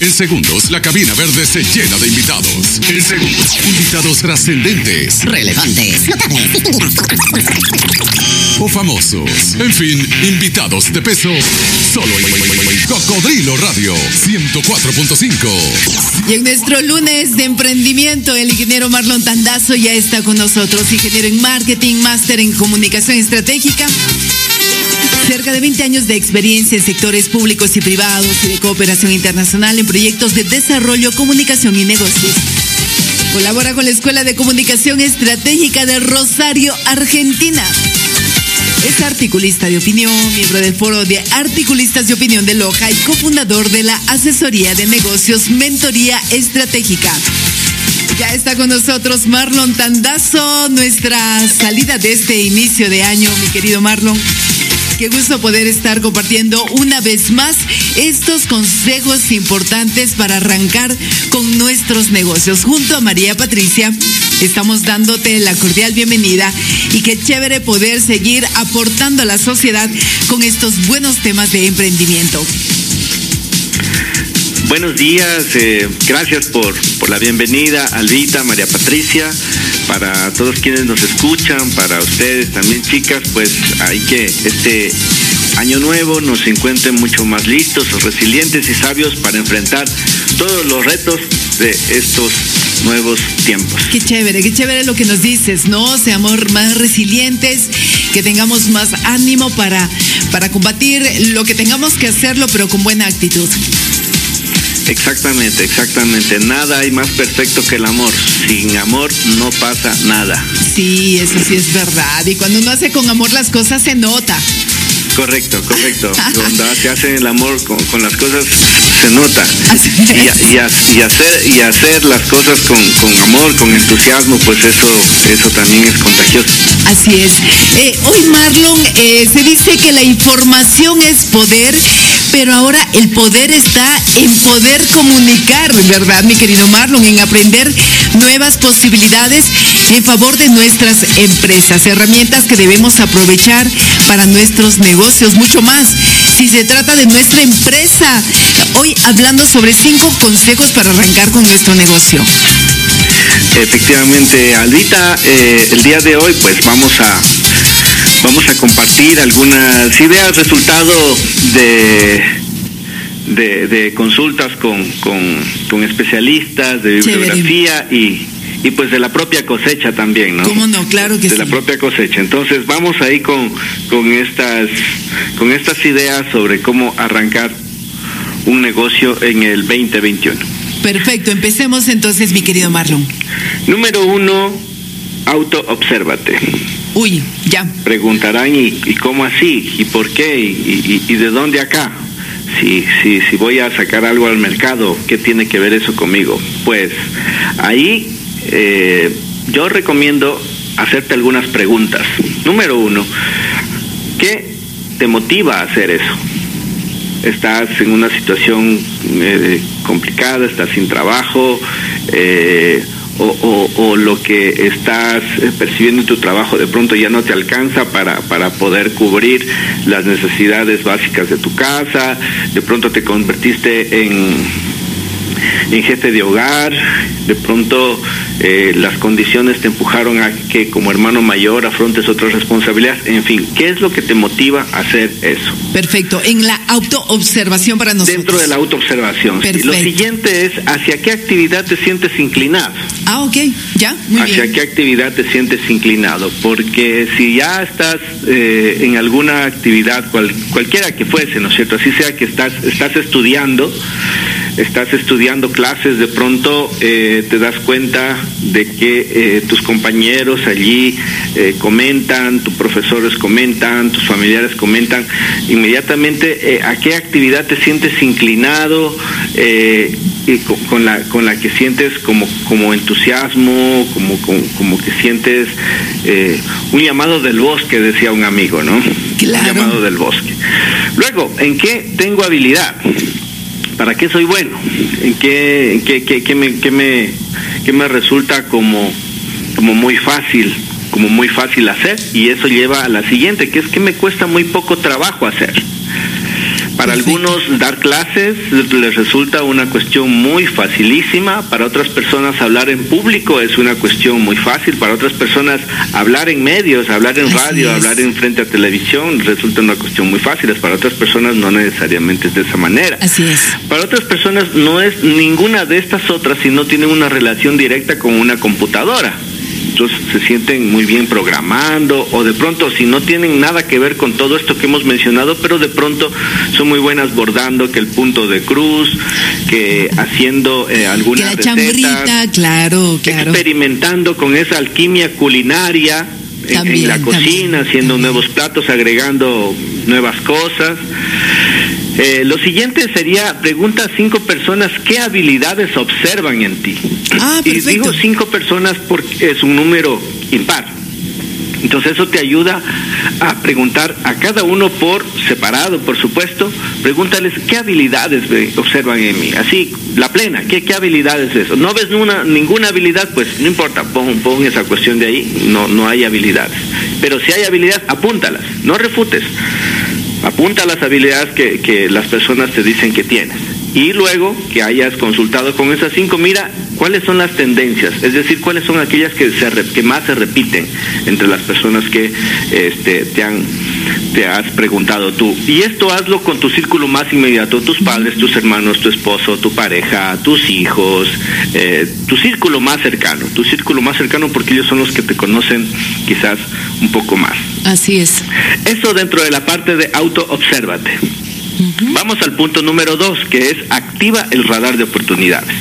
En segundos, la cabina verde se llena de invitados. En segundos, invitados trascendentes. Relevantes. Notables. O famosos. En fin, invitados de peso. Solo en Cocodrilo Radio 104.5. Y en nuestro lunes de emprendimiento, el ingeniero Marlon Tandazo ya está con nosotros, ingeniero en marketing, máster en comunicación estratégica. Cerca de 20 años de experiencia en sectores públicos y privados y de cooperación internacional en proyectos de desarrollo, comunicación y negocios. Colabora con la Escuela de Comunicación Estratégica de Rosario, Argentina. Es articulista de opinión, miembro del Foro de Articulistas de Opinión de Loja y cofundador de la Asesoría de Negocios Mentoría Estratégica. Ya está con nosotros Marlon Tandazo, nuestra salida de este inicio de año, mi querido Marlon. Qué gusto poder estar compartiendo una vez más estos consejos importantes para arrancar con nuestros negocios. Junto a María Patricia, estamos dándote la cordial bienvenida y qué chévere poder seguir aportando a la sociedad con estos buenos temas de emprendimiento. Buenos días, eh, gracias por, por la bienvenida, Alvita, María Patricia, para todos quienes nos escuchan, para ustedes también chicas, pues hay que este año nuevo nos encuentren mucho más listos, resilientes y sabios para enfrentar todos los retos de estos nuevos tiempos. Qué chévere, qué chévere lo que nos dices, ¿no? Seamos más resilientes, que tengamos más ánimo para, para combatir lo que tengamos que hacerlo, pero con buena actitud. Exactamente, exactamente. Nada hay más perfecto que el amor. Sin amor no pasa nada. Sí, eso sí es verdad. Y cuando uno hace con amor las cosas se nota. Correcto, correcto. Cuando se hace el amor con, con las cosas se nota. Y, hacer y hacer las cosas con, con amor, con entusiasmo, pues eso eso también es contagioso. Así es. Eh, hoy, Marlon, eh, se dice que la información es poder, pero ahora el poder está en poder comunicar, ¿verdad, mi querido Marlon? En aprender nuevas posibilidades en favor de nuestras empresas, herramientas que debemos aprovechar para nuestros negocios, mucho más. Si se trata de nuestra empresa, hoy hablando sobre cinco consejos para arrancar con nuestro negocio. Efectivamente, Alvita, eh, el día de hoy pues vamos a vamos a compartir algunas ideas resultado de de, de consultas con, con, con especialistas de bibliografía y, y pues de la propia cosecha también, ¿no? ¿Cómo no? Claro que de sí. la propia cosecha. Entonces vamos ahí con, con estas con estas ideas sobre cómo arrancar un negocio en el 2021. Perfecto, empecemos entonces, mi querido Marlon. Número uno, auto-obsérvate. Uy, ya. Preguntarán, ¿y, y cómo así? ¿Y por qué? ¿Y, de dónde acá? Si, si, si voy a sacar algo al mercado, ¿qué tiene que ver eso conmigo? Pues ahí eh, yo recomiendo hacerte algunas preguntas. Número uno, ¿qué te motiva a hacer eso? estás en una situación eh, complicada, estás sin trabajo, eh, o, o- lo que estás eh, percibiendo en tu trabajo de pronto ya no te alcanza para, para poder cubrir las necesidades básicas de tu casa, de pronto te convertiste en, en jefe de hogar, de pronto eh, las condiciones te empujaron a que como hermano mayor afrontes otras responsabilidades, en fin, ¿qué es lo que te motiva a hacer eso? Perfecto. En la autoobservación para nosotros. Dentro de la autoobservación. sí. Lo siguiente es hacia qué actividad te sientes inclinado. Ah, ok. Ya, muy hacia bien. qué actividad te sientes inclinado. Porque si ya estás eh, en alguna actividad, cual- cualquiera que fuese, ¿no es cierto? Así sea que estás, estás estudiando, estás estudiando clases, de pronto eh, te das cuenta de que eh, tus compañeros allí eh, comentan, tus profesores comentan, tus familiares comentan, inmediatamente eh, a qué actividad te sientes inclinado eh, y con, con la, con la que sientes como, como entusiasmo, como, como, como que sientes eh, un llamado del bosque, decía un amigo, ¿no? Claro. Un llamado del bosque. Luego, ¿en qué tengo habilidad? ¿Para qué soy bueno? ¿En qué, qué, qué- qué me, qué me, qué me resulta como, como muy fácil? como muy fácil hacer y eso lleva a la siguiente, que es que me cuesta muy poco trabajo hacer. Para algunos dar clases les resulta una cuestión muy facilísima, para otras personas hablar en público es una cuestión muy fácil, para otras personas hablar en medios, hablar en radio, hablar en frente a televisión resulta una cuestión muy fácil, para otras personas no necesariamente es de esa manera. Así es. Para otras personas no es ninguna de estas otras si no tienen una relación directa con una computadora entonces se sienten muy bien programando o de pronto si no tienen nada que ver con todo esto que hemos mencionado, pero de pronto son muy buenas bordando que el punto de cruz, que haciendo eh, alguna la claro, claro. experimentando con esa alquimia culinaria en, la cocina, haciendo nuevos platos, agregando nuevas cosas. Eh, lo siguiente sería, pregunta a cinco personas qué habilidades observan en ti. Ah, y digo cinco personas porque es un número impar. Entonces eso te ayuda a preguntar a cada uno por separado, por supuesto, pregúntales qué habilidades observan en mí. Así, la plena, ¿qué, qué habilidades es eso? ¿No ves ninguna, ninguna habilidad? Pues no importa, pon, pon esa cuestión de ahí, no, no hay habilidades. Pero si hay habilidades, apúntalas, no refutes apunta las habilidades que, que las personas te dicen que tienes. Y luego que hayas consultado con esas cinco, mira cuáles son las tendencias, es decir, cuáles son aquellas que, se, que más se repiten entre las personas que este, te han te has preguntado tú. Y esto hazlo con tu círculo más inmediato, tus padres, tus hermanos, tu esposo, tu pareja, tus hijos, eh, tu círculo más cercano, tu círculo más cercano porque ellos son los que te conocen quizás un poco más. Así es. Eso dentro de la parte de auto-obsérvate. Vamos al punto número dos, que es activa el radar de oportunidades.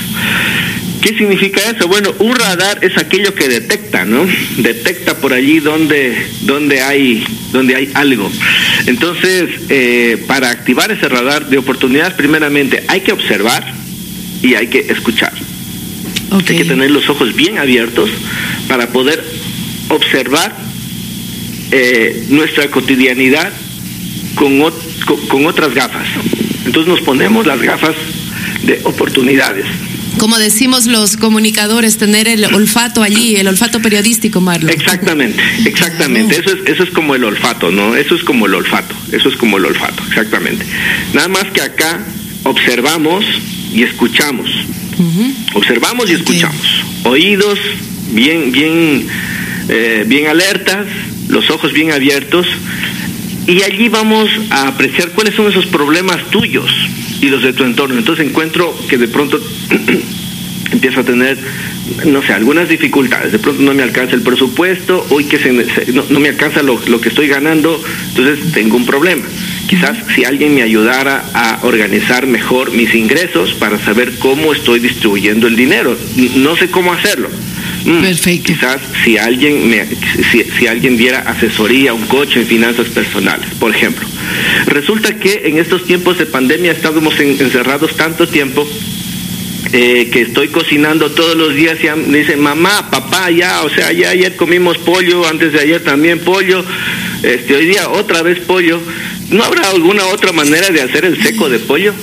¿Qué significa eso? Bueno, un radar es aquello que detecta, ¿no? Detecta por allí donde, donde, hay, donde hay algo. Entonces, eh, para activar ese radar de oportunidades, primeramente hay que observar y hay que escuchar. Hay que tener los ojos bien abiertos para poder observar eh, nuestra cotidianidad con, con otras gafas. Entonces nos ponemos las gafas de oportunidades. Como decimos los comunicadores, tener el olfato allí, el olfato periodístico, Marlon. Exactamente, exactamente. Eso es, eso es como el olfato, ¿no? Eso es como el olfato, eso es como el olfato, exactamente. Nada más que acá observamos y escuchamos. Observamos y escuchamos. Oídos bien, bien, eh, bien alertas, los ojos bien abiertos y allí vamos a apreciar cuáles son esos problemas tuyos y los de tu entorno. Entonces encuentro que de pronto empiezo a tener, no sé, algunas dificultades. De pronto no me alcanza el presupuesto, hoy que se, no, me alcanza lo, lo, que estoy ganando, entonces tengo un problema. Quizás si alguien me ayudara a organizar mejor mis ingresos para saber cómo estoy distribuyendo el dinero. No sé cómo hacerlo. Mm, Perfecto. Quizás si alguien me, si, si, alguien diera asesoría, un coche en finanzas personales, por ejemplo. Resulta que en estos tiempos de pandemia estábamos encerrados tanto tiempo eh, que estoy cocinando todos los días y me dicen mamá, papá, ya, o sea, ya ayer comimos pollo, antes de ayer también pollo, este hoy día otra vez pollo. ¿No habrá alguna otra manera de hacer el seco de pollo?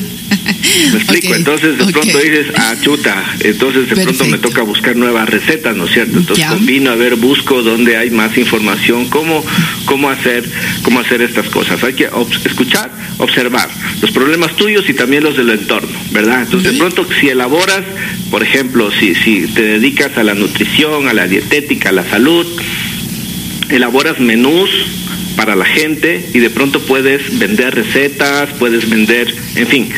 Me explico, entonces de pronto dices, ah, chuta, entonces de pronto me toca buscar nuevas recetas, ¿no es cierto? Entonces combino, a ver, busco dónde hay más información, cómo, cómo hacer, cómo hacer estas cosas. Hay que escuchar, observar los problemas tuyos y también los del entorno, ¿verdad? Entonces de pronto si elaboras, por ejemplo, si, si te dedicas a la nutrición, a la dietética, a la salud, elaboras menús para la gente y de pronto puedes vender recetas, puedes vender, en fin,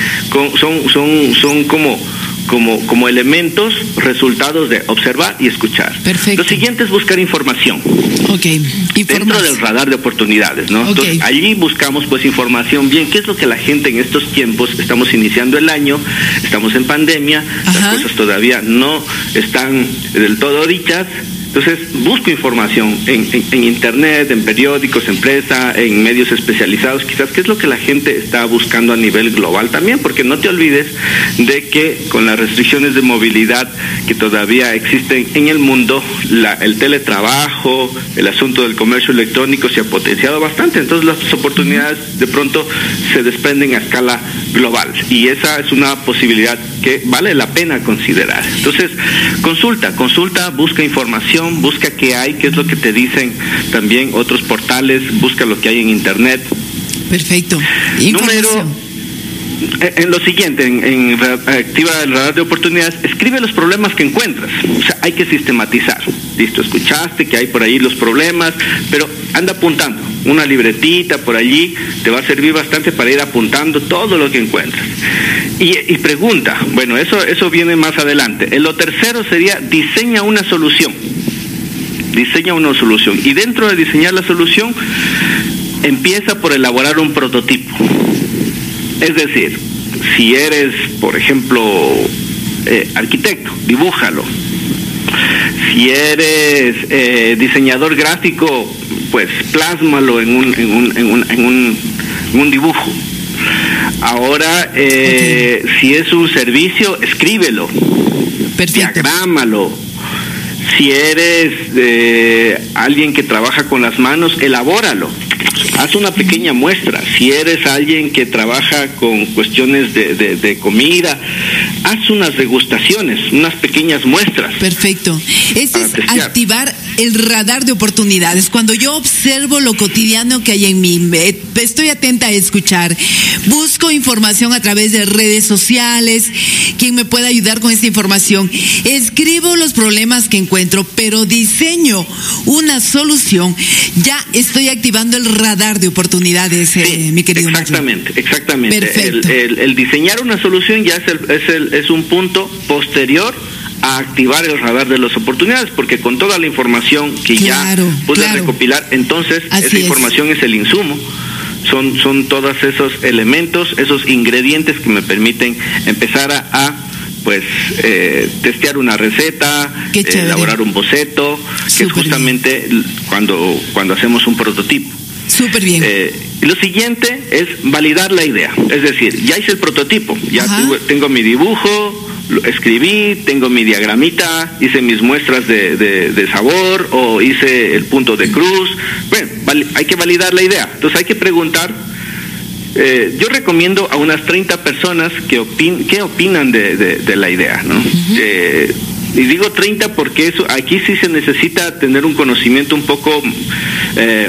son, son, son como, como, como elementos, resultados de observar y escuchar. Perfecto. Lo siguiente es buscar información. Ok. Dentro del radar de oportunidades, ¿no? Entonces, allí buscamos pues información bien, qué es lo que la gente en estos tiempos, estamos iniciando el año, estamos en pandemia, las cosas todavía no están del todo dichas, entonces, busco información en, internet, en periódicos, en prensa, en medios especializados, quizás, qué es lo que la gente está buscando a nivel global también, porque no te olvides de que con las restricciones de movilidad que todavía existen en el mundo, el teletrabajo, el asunto del comercio electrónico se ha potenciado bastante, entonces las oportunidades de pronto se desprenden a escala global. Y esa es una posibilidad que vale la pena considerar. Entonces, consulta, consulta, busca información busca qué hay, qué es lo que te dicen también otros portales, busca lo que hay en internet. Perfecto. Número eh, en lo siguiente, en, activa el radar de oportunidades, escribe los problemas que encuentras. O sea, hay que sistematizar. Listo, escuchaste que hay por ahí los problemas, pero anda apuntando. Una libretita por allí te va a servir bastante para ir apuntando todo lo que encuentras. Y, pregunta, bueno, eso, eso viene más adelante. En lo tercero sería diseña una solución. Diseña una solución. Y dentro de diseñar la solución, empieza por elaborar un prototipo es decir, si eres, por ejemplo, eh, arquitecto, dibújalo. Si eres eh, diseñador gráfico, pues plásmalo en un, en un, en un, en un, dibujo. Ahora, eh, si es un servicio, escríbelo. Perfecto. Diagrámalo. Si eres alguien que trabaja con las manos, elabóralo haz una pequeña muestra. Si eres alguien que trabaja con cuestiones de, comida, haz unas degustaciones, unas pequeñas muestras. Perfecto. Ese es activar el radar de oportunidades. Cuando yo observo lo cotidiano que hay en mí, estoy atenta a escuchar, busco información a través de redes sociales, quien me pueda ayudar con esta información, escribo los problemas que encuentro, pero diseño una solución, ya estoy activando el radar de oportunidades, eh, mi querido Exactamente, exactamente. El, diseñar una solución ya es, el, es un punto posterior a activar el radar de las oportunidades, porque con toda la información que ya pude recopilar, entonces esa información es. el insumo. Son, son todos esos elementos, esos ingredientes que me permiten empezar a, pues eh, testear una receta, elaborar un boceto, que es justamente cuando, cuando hacemos un prototipo. Súper bien. Eh, lo siguiente es validar la idea, es decir, ya hice el prototipo, ya tengo mi dibujo, escribí, tengo mi diagramita, hice mis muestras de, sabor o hice el punto de cruz. Bueno, hay que validar la idea. Entonces hay que preguntar. Eh, yo recomiendo a unas 30 personas que opin qué opinan de, la idea, ¿no? Eh, y digo 30 porque eso aquí sí se necesita tener un conocimiento un poco eh,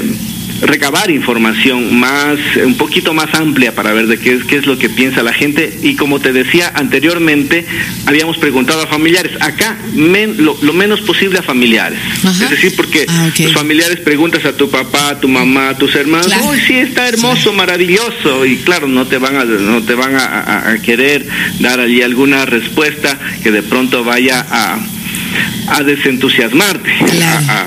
recabar información más, un poquito más amplia para ver de qué es, qué es lo que piensa la gente. Y como te decía anteriormente, habíamos preguntado a familiares. Acá, lo, menos posible a familiares. Es decir, porque ah, los familiares preguntas a tu papá, a tu mamá, a tus hermanos, uy, sí, está hermoso, maravilloso. Y claro, no te van a, no te van a querer dar allí alguna respuesta que de pronto vaya a a desentusiasmarte,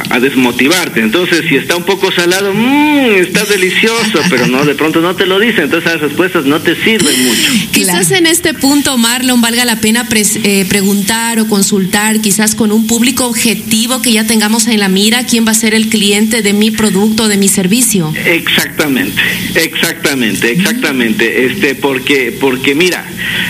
a, desmotivarte. Entonces, si está un poco salado, mmm, está delicioso, pero no, de pronto no te lo dicen, entonces esas respuestas no te sirven mucho. Quizás en este punto, Marlon, valga la pena eh, preguntar o consultar, quizás con un público objetivo que ya tengamos en la mira, quién va a ser el cliente de mi producto, de mi servicio. Exactamente, exactamente, exactamente. Este, porque, porque mira,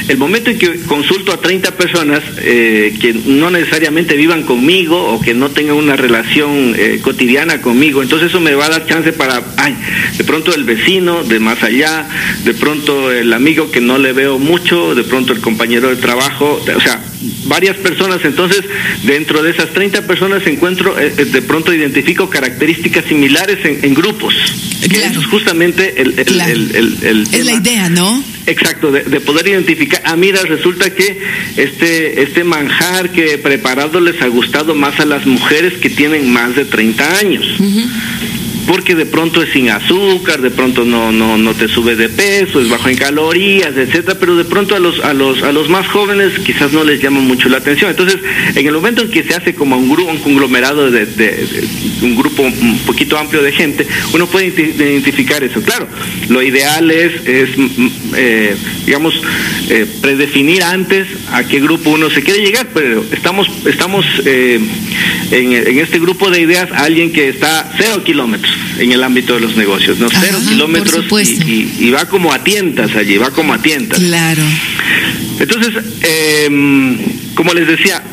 el momento en que consulto a 30 personas eh, que no necesariamente vivan conmigo o que no tengan una relación eh, cotidiana conmigo. Entonces eso me va a dar chance para, ay, de pronto el vecino de más allá, de pronto el amigo que no le veo mucho, de pronto el compañero de trabajo, o sea, varias personas. Entonces, dentro de esas 30 personas encuentro, eh, eh, de pronto identifico características similares en, grupos. Eso es justamente el, el, Es la idea, ¿no? Exacto, de, poder identificar. Ah, mira, resulta que este, este manjar que he preparado les ha gustado más a las mujeres que tienen más de 30 años porque de pronto es sin azúcar, de pronto no, no, no te sube de peso, es bajo en calorías, etcétera, pero de pronto a los, a los, a los más jóvenes quizás no les llama mucho la atención. Entonces, en el momento en que se hace como un grupo, un conglomerado de, un grupo un poquito amplio de gente, uno puede identificar eso. Claro, lo ideal es, es mm, eh, digamos, eh, predefinir antes a qué grupo uno se quiere llegar, pero estamos, estamos eh, en, en este grupo de ideas alguien que está cero kilómetros en el ámbito de los negocios, ¿no? Cero kilómetros y, va como a tientas allí, va como a tientas. Claro. Entonces, em, como les decía,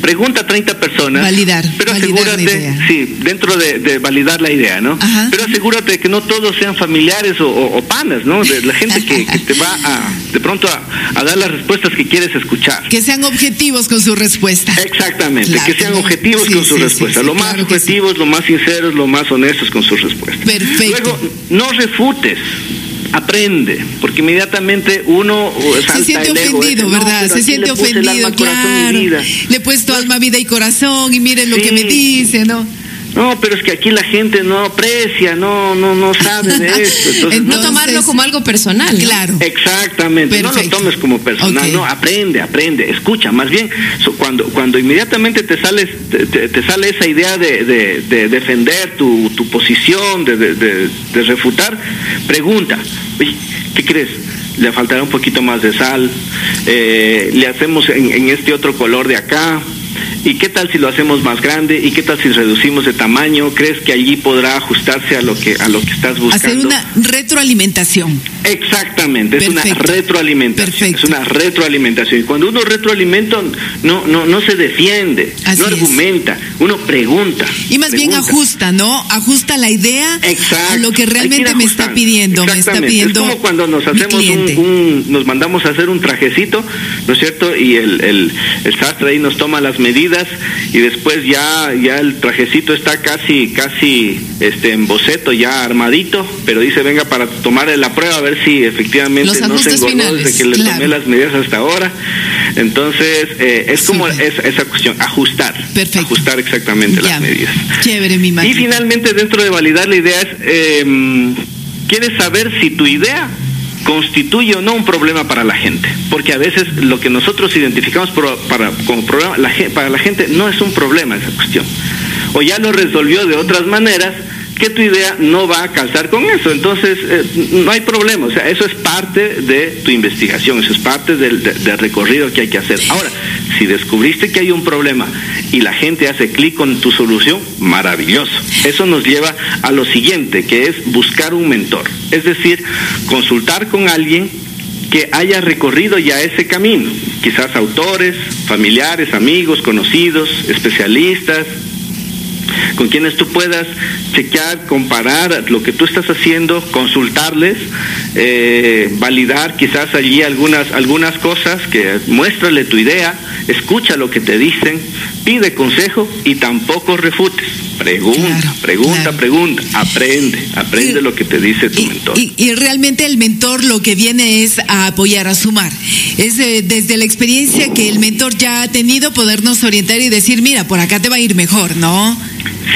pregunta a 30 personas. Validar. Pero asegúrate, sí, dentro de, validar la idea, ¿no? Pero asegúrate que no todos sean familiares o, panas, ¿no? De la gente que, te va a, de pronto a, dar las respuestas que quieres escuchar. Que sean objetivos con su respuesta. Exactamente, que sean objetivos con su respuesta. lo más objetivos, lo más sinceros, lo más honestos con sus respuestas. Perfecto. Luego, no refutes aprende, porque inmediatamente uno se siente ofendido, ¿verdad? se siente ofendido, claro. Le he puesto alma, vida y corazón y miren lo que me dice, ¿no? No, pero es que aquí la gente no aprecia, no, no, no sabe de esto. Entonces, no tomarlo como algo personal. Claro. Exactamente. No lo tomes como personal. No, aprende, aprende, escucha. Más bien, cuando, cuando inmediatamente te sales, te, sale esa idea de, de, defender tu, tu posición, de, de, refutar, pregunta. ¿Qué crees? le faltará un poquito más de sal, eh, le hacemos en, en, este otro color de acá, ¿Y qué tal si lo hacemos más grande? ¿Y qué tal si reducimos de tamaño? ¿Crees que allí podrá ajustarse a lo que a lo que estás buscando? Hacer una retroalimentación. Exactamente, es una retroalimentación. Es una retroalimentación. Y cuando uno retroalimenta, no, no, no se defiende, no argumenta, uno pregunta. Y más bien ajusta, ¿no? Ajusta la idea a lo que realmente me está pidiendo. Me está pidiendo. Es como cuando nos hacemos un, nos mandamos a hacer un trajecito, ¿no es cierto? Y el, el, el sastre ahí nos toma las medidas y después ya, ya el trajecito está casi, casi este en boceto, ya armadito, pero dice venga para tomar la prueba a ver si efectivamente no se engordó desde que le tomé las medidas hasta ahora. Entonces, eh, es como esa cuestión, ajustar. Ajustar exactamente las medidas. Chévere, mi Y finalmente, dentro de validar la idea es, eh, ¿quieres saber si tu idea constituye o no un problema para la gente, porque a veces lo que nosotros identificamos para, como problema para la gente no es un problema esa cuestión, o ya lo resolvió de otras maneras que tu idea no va a calzar con eso. Entonces, eh, no hay problema. O sea, eso es parte de tu investigación, eso es parte del, del, recorrido que hay que hacer. Ahora, si descubriste que hay un problema y la gente hace clic con tu solución, maravilloso. Eso nos lleva a lo siguiente, que es buscar un mentor. Es decir, consultar con alguien que haya recorrido ya ese camino, quizás autores, familiares, amigos, conocidos, especialistas, con quienes tú puedas chequear, comparar lo que tú estás haciendo, consultarles, eh, validar quizás allí algunas, algunas cosas, que muéstrale tu idea, escucha lo que te dicen, pide consejo y tampoco refutes. Pregunta, pregunta, pregunta, aprende, aprende lo que te dice tu mentor. Y, realmente el mentor lo que viene es a apoyar, a sumar. Es desde la experiencia que el mentor ya ha tenido podernos orientar y decir, mira, por acá te va a ir mejor, ¿no?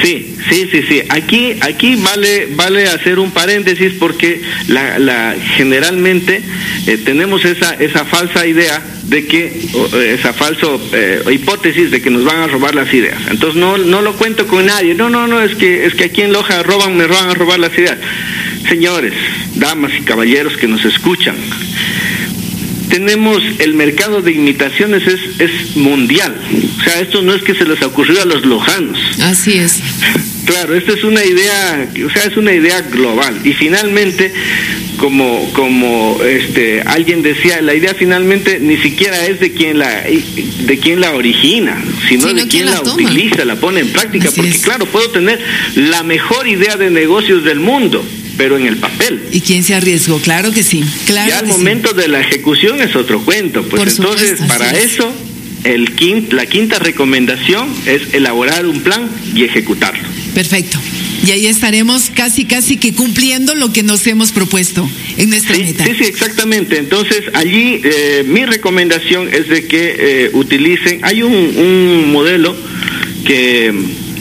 Sí, sí, sí, sí. Aquí, aquí vale, vale hacer un paréntesis porque la, la generalmente eh, tenemos esa, esa falsa idea de que eh, esa falsa eh, hipótesis de que nos van a robar las ideas. Entonces no, no lo cuento con nadie. No, no, no, es que es que aquí en Loja roban, me roban a robar las ideas. Señores, damas y caballeros que nos escuchan, tenemos el mercado de imitaciones es, es mundial. O sea, esto no es que se les ocurrió a los lojanos. Así es. Claro, esta es una idea, o sea, es una idea global. Y finalmente, como, como este alguien decía, la idea finalmente ni siquiera es de quien la de quien la origina, sino, de quien la, utiliza, la pone en práctica. porque claro, puedo tener la mejor idea de negocios del mundo, pero en el papel. ¿Y quién se arriesgó? Claro que sí. Claro ya al momento de la ejecución es otro cuento. Pues entonces, para eso, el la quinta recomendación es elaborar un plan y ejecutarlo. Perfecto. Y ahí estaremos casi, casi que cumpliendo lo que nos hemos propuesto en nuestra meta. Sí, sí, exactamente. Entonces, allí eh, mi recomendación es de que eh, utilicen, hay un, un modelo que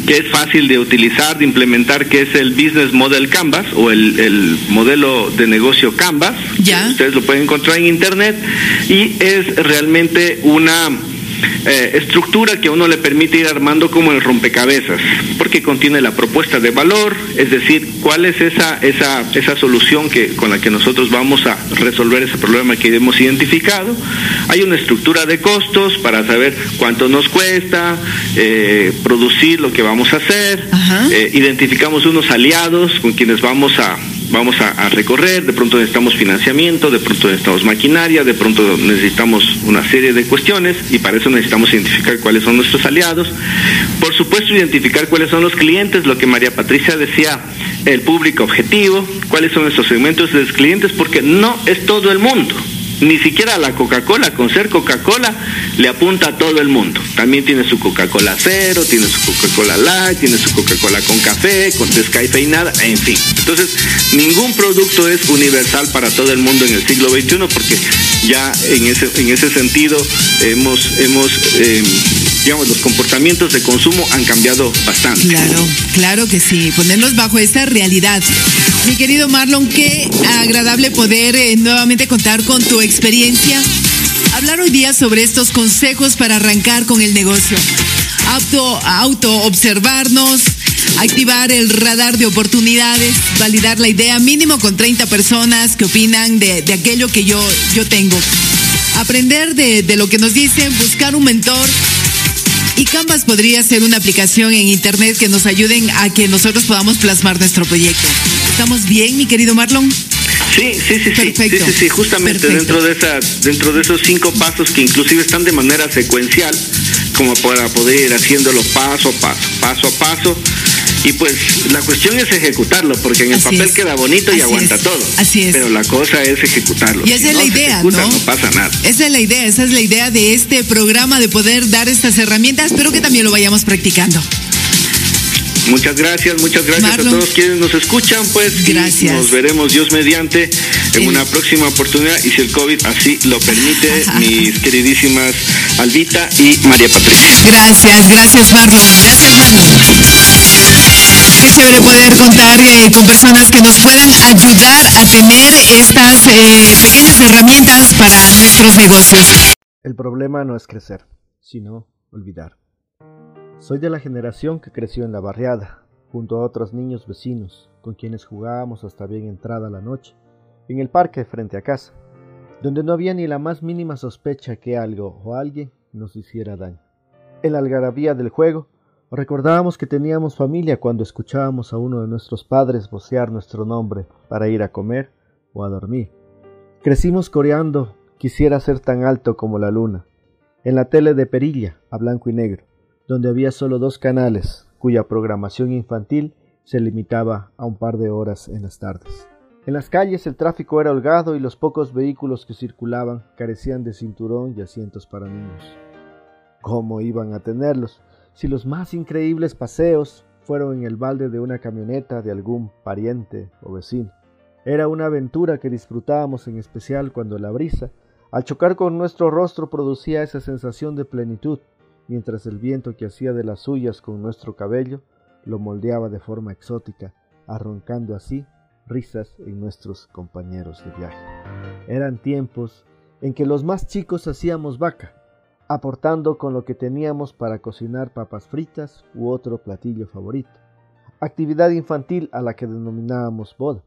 que es fácil de utilizar, de implementar, que es el Business Model Canvas o el, modelo de negocio Canvas. Ya. Ustedes lo pueden encontrar en Internet y es realmente una eh, estructura que a uno le permite ir armando como el rompecabezas, porque contiene la propuesta de valor, es decir, cuál es esa, esa, esa solución que, con la que nosotros vamos a resolver ese problema que hemos identificado. Hay una estructura de costos para saber cuánto nos cuesta eh, producir lo que vamos a hacer, eh, identificamos unos aliados con quienes vamos a vamos a, recorrer, de pronto necesitamos financiamiento, de pronto necesitamos maquinaria, de pronto necesitamos una serie de cuestiones y para eso necesitamos identificar cuáles son nuestros aliados. Por supuesto, identificar cuáles son los clientes, lo que María Patricia decía, el público objetivo, cuáles son nuestros segmentos de clientes, porque no es todo el mundo. Ni siquiera la Coca-Cola, con ser Coca-Cola, le apunta a todo el mundo. También tiene su Coca-Cola cero, tiene su Coca-Cola light, tiene su Coca-Cola con café, con descafeinada, en fin. Entonces, ningún producto es universal para todo el mundo en el siglo XXI porque ya en ese, en ese sentido hemos, hemos em, digamos, los comportamientos de consumo han cambiado bastante. Claro, claro que sí, ponernos bajo esta realidad. Mi querido Marlon, qué agradable poder eh, nuevamente contar con tu experiencia. Hablar hoy día sobre estos consejos para arrancar con el negocio. Auto, auto observarnos, activar el radar de oportunidades, validar la idea mínimo con 30 personas que opinan de, de aquello que yo, yo tengo. Aprender de, de lo que nos dicen, buscar un mentor, y Canvas podría ser una aplicación en Internet que nos ayuden a que nosotros podamos plasmar nuestro proyecto. ¿Estamos bien, mi querido Marlon? Sí, sí, sí, sí, sí, sí, sí, justamente dentro de esa, dentro de esos cinco pasos que inclusive están de manera secuencial, como para poder ir haciéndolo paso a paso, paso a paso y pues la cuestión es ejecutarlo, porque en el papel queda bonito y aguanta todo. Así es. Pero la cosa es ejecutarlo. Y esa es la idea, ¿no? No pasa nada. Esa es la idea, esa es la idea de este programa, de poder dar estas herramientas, pero que también lo vayamos practicando. Muchas gracias, muchas gracias a todos quienes nos escuchan, pues gracias. nos veremos Dios mediante en una próxima oportunidad y si el COVID así lo permite, mis queridísimas Albita y María Patricia. Gracias, gracias Marlon, gracias Marlon. Chévere poder contar eh, con personas que nos puedan ayudar a tener estas eh, herramientas para nuestros negocios. El problema no es crecer, sino olvidar. Soy de la generación que creció en la barriada, junto a otros niños vecinos, con quienes jugábamos hasta bien entrada la noche, en el parque frente a casa, donde no había ni la más mínima sospecha que algo o alguien nos hiciera daño. En la algarabía del juego, recordábamos que teníamos familia cuando escuchábamos a uno de nuestros padres vocear nuestro nombre para ir a comer o a dormir. Crecimos coreando Quisiera ser tan alto como la luna, en la tele de perilla, a blanco y negro donde había solo dos canales, cuya programación infantil se limitaba a un par de horas en las tardes. En las calles el tráfico era holgado y los pocos vehículos que circulaban carecían de cinturón y asientos para niños. ¿Cómo iban a tenerlos si los más increíbles paseos fueron en el balde de una camioneta de algún pariente o vecino? Era una aventura que disfrutábamos en especial cuando la brisa, al chocar con nuestro rostro, producía esa sensación de plenitud mientras el viento que hacía de las suyas con nuestro cabello lo moldeaba de forma exótica, arroncando así risas en nuestros compañeros de viaje. Eran tiempos en que los más chicos hacíamos vaca, aportando con lo que teníamos para cocinar papas fritas u otro platillo favorito, actividad infantil a la que denominábamos boda,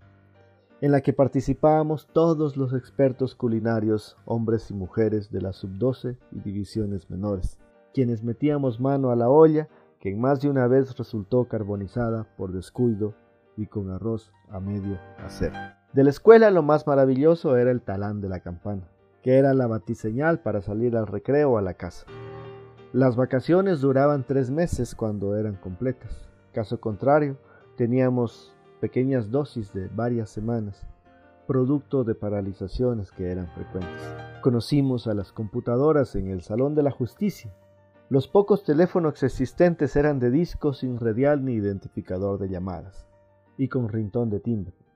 en la que participábamos todos los expertos culinarios, hombres y mujeres de la sub-12 y divisiones menores quienes metíamos mano a la olla que más de una vez resultó carbonizada por descuido y con arroz a medio hacer. De la escuela lo más maravilloso era el talán de la campana, que era la batiseñal para salir al recreo a la casa. Las vacaciones duraban tres meses cuando eran completas. Caso contrario, teníamos pequeñas dosis de varias semanas, producto de paralizaciones que eran frecuentes. Conocimos a las computadoras en el Salón de la Justicia, los pocos teléfonos existentes eran de disco sin radial ni identificador de llamadas, y con rintón de timbre.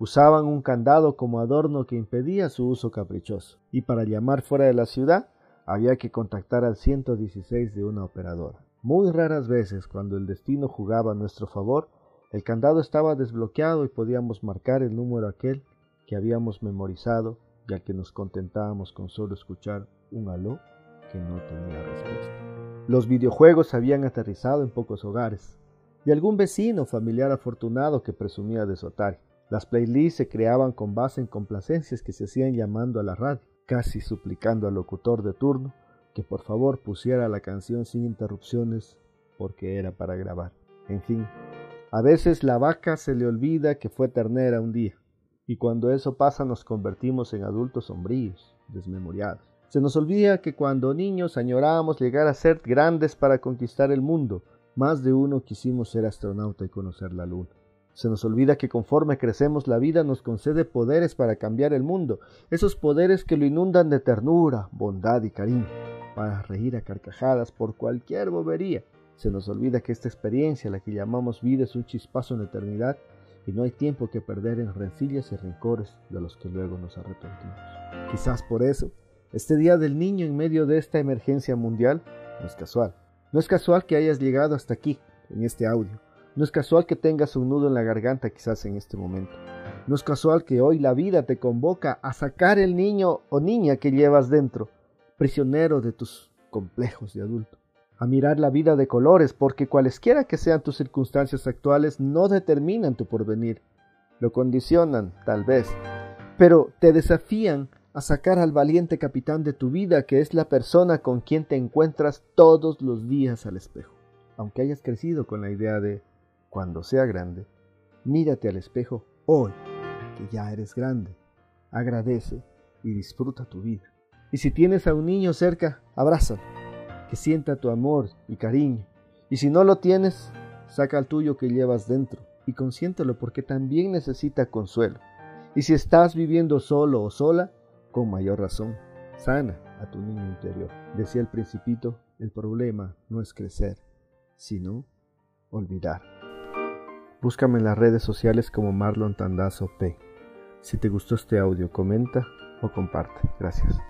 Usaban un candado como adorno que impedía su uso caprichoso, y para llamar fuera de la ciudad había que contactar al 116 de una operadora. Muy raras veces, cuando el destino jugaba a nuestro favor, el candado estaba desbloqueado y podíamos marcar el número aquel que habíamos memorizado y al que nos contentábamos con solo escuchar un aló que no tenía respuesta. Los videojuegos habían aterrizado en pocos hogares, y algún vecino familiar afortunado que presumía de su Las playlists se creaban con base en complacencias que se hacían llamando a la radio, casi suplicando al locutor de turno que por favor pusiera la canción sin interrupciones porque era para grabar. En fin, a veces la vaca se le olvida que fue ternera un día, y cuando eso pasa nos convertimos en adultos sombríos, desmemoriados. Se nos olvida que cuando niños añorábamos llegar a ser grandes para conquistar el mundo, más de uno quisimos ser astronauta y conocer la luna. Se nos olvida que conforme crecemos la vida nos concede poderes para cambiar el mundo, esos poderes que lo inundan de ternura, bondad y cariño, para reír a carcajadas por cualquier bobería. Se nos olvida que esta experiencia, la que llamamos vida, es un chispazo en la eternidad y no hay tiempo que perder en rencillas y rencores de los que luego nos arrepentimos. Quizás por eso, este Día del Niño en medio de esta emergencia mundial no es casual. No es casual que hayas llegado hasta aquí, en este audio. No es casual que tengas un nudo en la garganta quizás en este momento. No es casual que hoy la vida te convoca a sacar el niño o niña que llevas dentro, prisionero de tus complejos de adulto. A mirar la vida de colores, porque cualesquiera que sean tus circunstancias actuales no determinan tu porvenir. Lo condicionan, tal vez, pero te desafían a sacar al valiente capitán de tu vida, que es la persona con quien te encuentras todos los días al espejo. Aunque hayas crecido con la idea de cuando sea grande, mírate al espejo hoy, que ya eres grande. Agradece y disfruta tu vida. Y si tienes a un niño cerca, abrázalo, que sienta tu amor y cariño. Y si no lo tienes, saca el tuyo que llevas dentro y consiéntelo porque también necesita consuelo. Y si estás viviendo solo o sola, con mayor razón, sana a tu niño interior. Decía el principito, el problema no es crecer, sino olvidar. Búscame en las redes sociales como Marlon Tandazo P. Si te gustó este audio, comenta o comparte. Gracias.